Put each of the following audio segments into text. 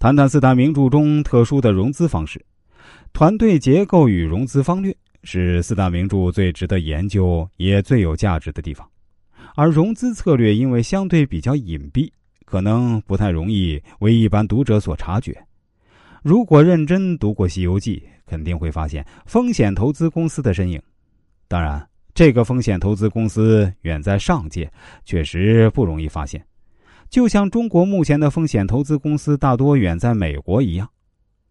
谈谈四大名著中特殊的融资方式、团队结构与融资方略，是四大名著最值得研究也最有价值的地方。而融资策略因为相对比较隐蔽，可能不太容易为一般读者所察觉。如果认真读过《西游记》，肯定会发现风险投资公司的身影。当然，这个风险投资公司远在上界，确实不容易发现。就像中国目前的风险投资公司大多远在美国一样，《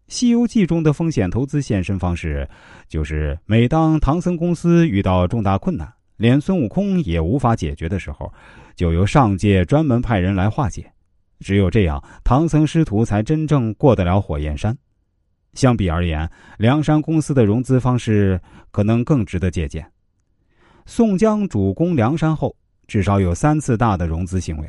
西游记》中的风险投资现身方式，就是每当唐僧公司遇到重大困难，连孙悟空也无法解决的时候，就由上界专门派人来化解。只有这样，唐僧师徒才真正过得了火焰山。相比而言，梁山公司的融资方式可能更值得借鉴。宋江主攻梁山后，至少有三次大的融资行为。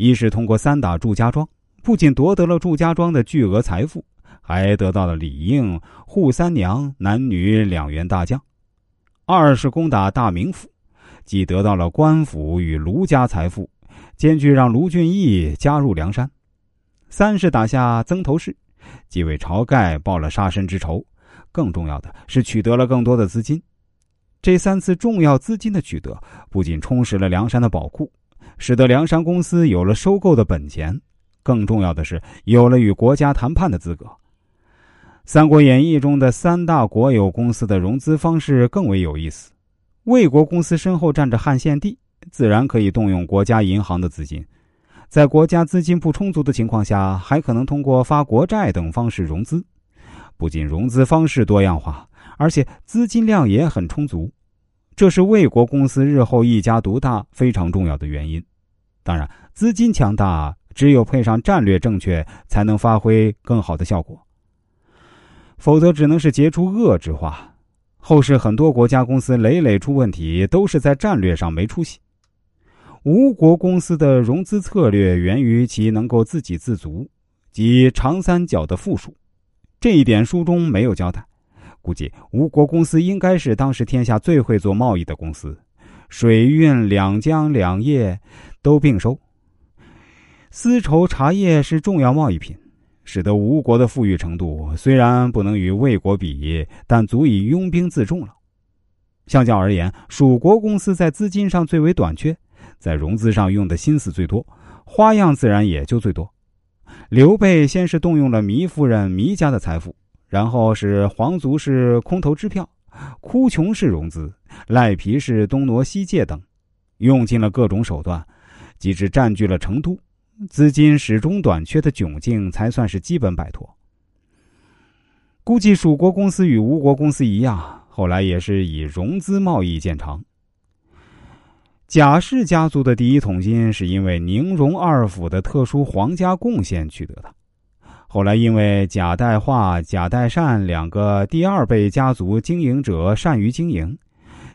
一是通过三打祝家庄，不仅夺得了祝家庄的巨额财富，还得到了李应、扈三娘男女两员大将；二是攻打大名府，既得到了官府与卢家财富，兼具让卢俊义加入梁山；三是打下曾头市，既为晁盖报了杀身之仇，更重要的是取得了更多的资金。这三次重要资金的取得，不仅充实了梁山的宝库。使得梁山公司有了收购的本钱，更重要的是有了与国家谈判的资格。《三国演义》中的三大国有公司的融资方式更为有意思。魏国公司身后站着汉献帝，自然可以动用国家银行的资金，在国家资金不充足的情况下，还可能通过发国债等方式融资。不仅融资方式多样化，而且资金量也很充足，这是魏国公司日后一家独大非常重要的原因。当然，资金强大，只有配上战略正确，才能发挥更好的效果。否则，只能是结出恶之花。后世很多国家公司累累出问题，都是在战略上没出息。吴国公司的融资策略源于其能够自给自足，即长三角的富庶。这一点书中没有交代。估计吴国公司应该是当时天下最会做贸易的公司。水运两江两业都并收。丝绸、茶叶是重要贸易品，使得吴国的富裕程度虽然不能与魏国比，但足以拥兵自重了。相较而言，蜀国公司在资金上最为短缺，在融资上用的心思最多，花样自然也就最多。刘备先是动用了糜夫人糜家的财富，然后是皇族是空头支票。哭穷式融资、赖皮式东挪西借等，用尽了各种手段，即使占据了成都，资金始终短缺的窘境才算是基本摆脱。估计蜀国公司与吴国公司一样，后来也是以融资贸易见长。贾氏家族的第一桶金是因为宁荣二府的特殊皇家贡献取得的。后来，因为贾代化、贾代善两个第二辈家族经营者善于经营，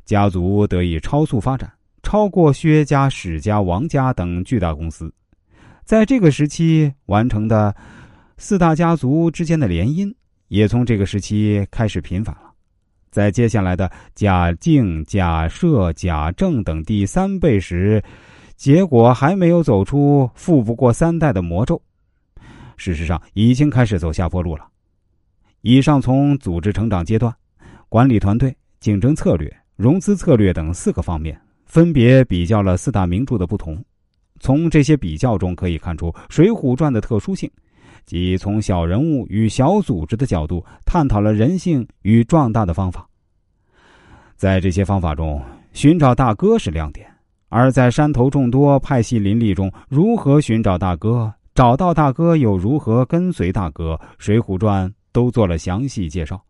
家族得以超速发展，超过薛家、史家、王家等巨大公司。在这个时期完成的四大家族之间的联姻，也从这个时期开始频繁了。在接下来的贾敬、贾赦、贾政等第三辈时，结果还没有走出富不过三代的魔咒。事实上，已经开始走下坡路了。以上从组织成长阶段、管理团队、竞争策略、融资策略等四个方面，分别比较了四大名著的不同。从这些比较中可以看出《水浒传》的特殊性，即从小人物与小组织的角度探讨了人性与壮大的方法。在这些方法中，寻找大哥是亮点；而在山头众多、派系林立中，如何寻找大哥？找到大哥又如何跟随大哥？《水浒传》都做了详细介绍。